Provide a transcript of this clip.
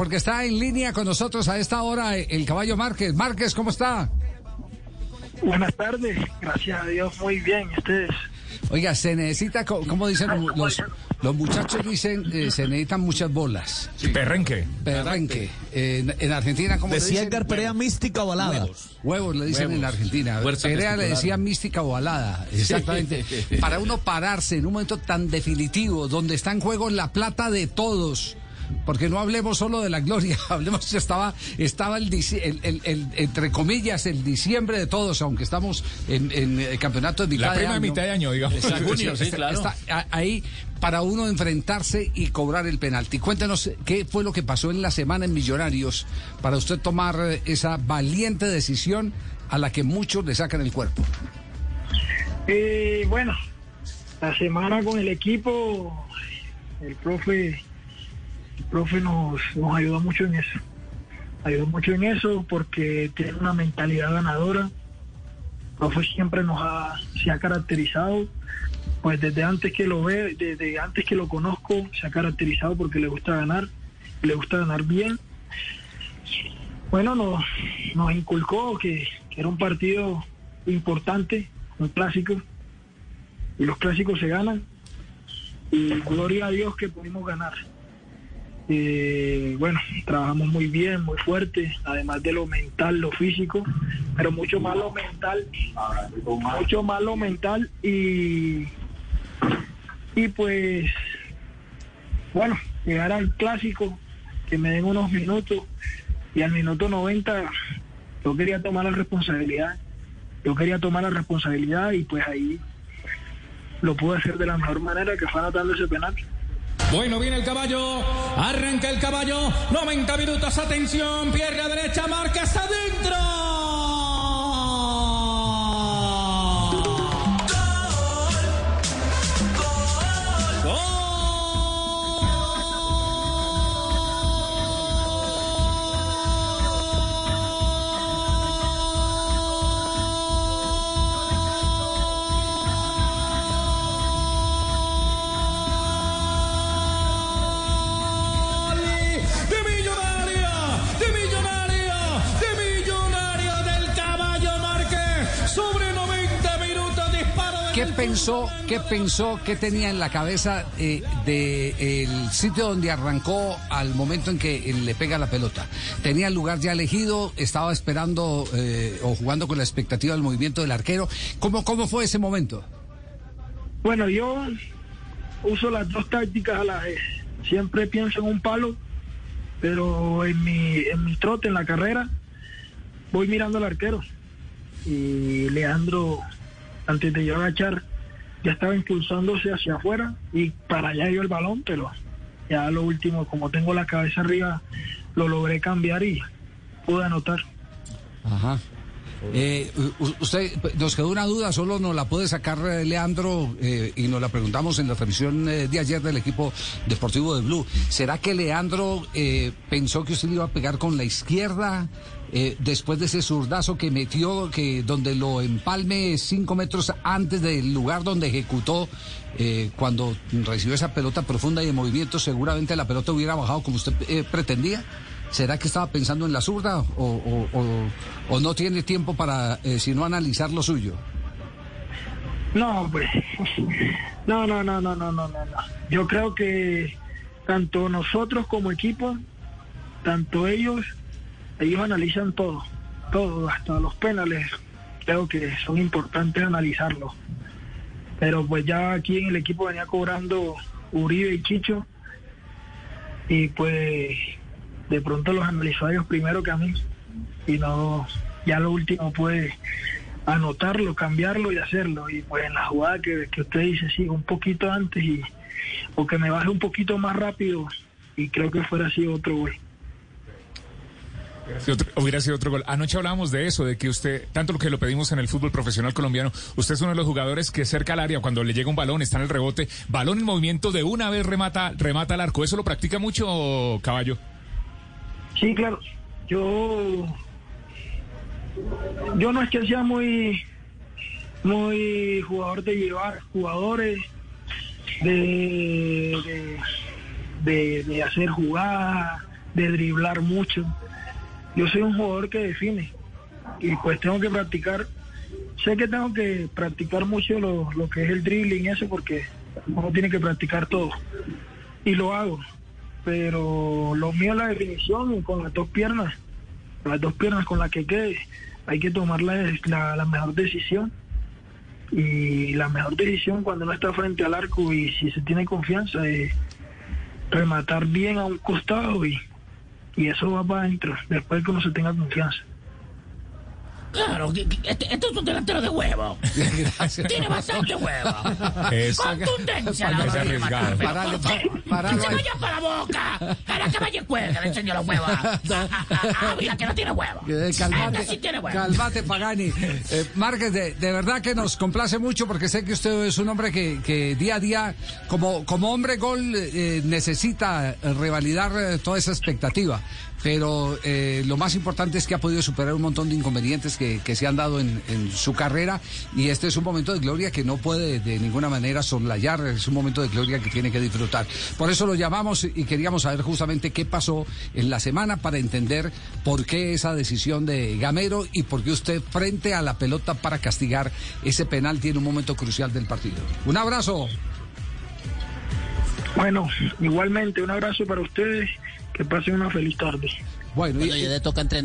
porque está en línea con nosotros a esta hora el caballo Márquez. Márquez, ¿cómo está? Buenas tardes, gracias a Dios, muy bien, ustedes. Oiga, se necesita, como dicen los, los muchachos dicen, eh, se necesitan muchas bolas. perrenque. Perrenque. en, Argentina, como Decía Edgar Perea mística o alada. Huevos, le dicen en Argentina. Perea le decía mística o alada. Exactamente. Para uno pararse en un momento tan definitivo, donde está en juego la plata de todos porque no hablemos solo de la gloria, hablemos estaba estaba el, entre comillas el diciembre de todos, aunque estamos en, el campeonato de mitad la prima de mitad de año, digamos. junio, sí, claro. ahí para uno enfrentarse y cobrar el penalti. Cuéntenos qué fue lo que pasó en la semana en Millonarios para usted tomar esa valiente decisión a la que muchos le sacan el cuerpo. Eh, bueno, la semana con el equipo, el profe el profe nos, nos ayudó mucho en eso. Ayudó mucho en eso porque tiene una mentalidad ganadora. Profe siempre nos ha, se ha caracterizado, pues desde antes que lo ve, desde antes que lo conozco, se ha caracterizado porque le gusta ganar, le gusta ganar bien. Bueno, nos, nos inculcó que, que era un partido importante, un clásico, y los clásicos se ganan, y gloria a Dios que pudimos ganar. Eh, bueno, trabajamos muy bien, muy fuerte, además de lo mental, lo físico, pero mucho más lo mental, mucho más lo mental y, y pues, bueno, llegar al clásico, que me den unos minutos y al minuto 90 yo quería tomar la responsabilidad, yo quería tomar la responsabilidad y pues ahí lo pude hacer de la mejor manera que fue anotando ese penal. Bueno, viene el caballo. Arranca el caballo. 90 minutos. Atención. Pierna derecha. Marca hasta pensó, qué pensó, qué tenía en la cabeza eh, del sitio donde arrancó al momento en que le pega la pelota? ¿Tenía el lugar ya elegido? ¿Estaba esperando eh, o jugando con la expectativa del movimiento del arquero? ¿Cómo, ¿Cómo fue ese momento? Bueno, yo uso las dos tácticas a la vez. Siempre pienso en un palo, pero en mi, en mi trote, en la carrera, voy mirando al arquero. Y Leandro antes de yo agachar, ya estaba impulsándose hacia afuera y para allá dio el balón, pero ya lo último, como tengo la cabeza arriba, lo logré cambiar y pude anotar. Ajá. Eh, usted nos quedó una duda, solo nos la puede sacar eh, Leandro eh, y nos la preguntamos en la transmisión de ayer del equipo deportivo de Blue. ¿Será que Leandro pensó que usted iba a pegar con la izquierda? Después de ese zurdazo que metió, que donde lo empalme cinco metros antes del lugar donde ejecutó, cuando recibió esa pelota profunda y en movimiento, seguramente la pelota hubiera bajado como usted pretendía. ¿Será que estaba pensando en la zurda o, no tiene tiempo para sino analizar lo suyo? No, pues, no, no, no, no, no, no, no. Yo creo que tanto nosotros como equipo, tanto ellos ellos analizan todo, todo, hasta los penales, creo que son importantes analizarlos. Pero pues ya aquí en el equipo venía cobrando Uribe y Chicho y pues de pronto los analizó a ellos primero que a mí y no, ya lo último puede anotarlo, cambiarlo y hacerlo. Y pues en la jugada que, que usted dice, sí, un poquito antes y o que me baje un poquito más rápido y creo que fuera así otro gol hubiera sido otro gol. Anoche hablábamos de eso, de que usted, tanto lo que lo pedimos en el fútbol profesional colombiano, usted es uno de los jugadores que cerca al área, cuando le llega un balón, está en el rebote, balón en movimiento, de una vez remata, remata al arco. ¿Eso lo practica mucho, Caballo? Sí, claro. Yo, yo no es que sea muy, muy jugador de llevar jugadores, de, de, hacer jugadas de driblar mucho. Yo soy un jugador que define y pues tengo que practicar. Sé que tengo que practicar mucho lo, lo que es el dribbling eso porque uno tiene que practicar todo y lo hago. Pero lo mío es la definición con las dos piernas, las dos piernas con las que quede, hay que tomar la, la, la mejor decisión y la mejor decisión cuando uno está frente al arco y si se tiene confianza es rematar bien a un costado y, y eso va para adentro después que uno se tenga confianza. Claro, este, este es un delantero de huevo. Tiene bastante huevo. Contundencia Es arriesgado. Rematar. Parale, pa- Que paralo se vaya para la boca. Para que vaya y cuelgue, le enseño los huevos. Ah, mira que no tiene huevo. Calmate, Este sí tiene huevo. calmate, Pagani. Eh, Márquez, de, de verdad que nos complace mucho porque sé que usted es un hombre que, que día a día, como, como hombre gol, eh, necesita revalidar eh, toda esa expectativa. Pero eh, lo más importante es que ha podido superar un montón de inconvenientes que, que se han dado en, en su carrera y este es un momento de gloria que no puede de ninguna manera soslayar, es un momento de gloria que tiene que disfrutar. Por eso lo llamamos y queríamos saber justamente qué pasó en la semana para entender por qué esa decisión de Gamero y por qué usted frente a la pelota para castigar ese penal tiene un momento crucial del partido. Un abrazo. Bueno, igualmente un abrazo para ustedes, que pasen una feliz tarde. Bueno, y- Cuando ya le toca entrenar.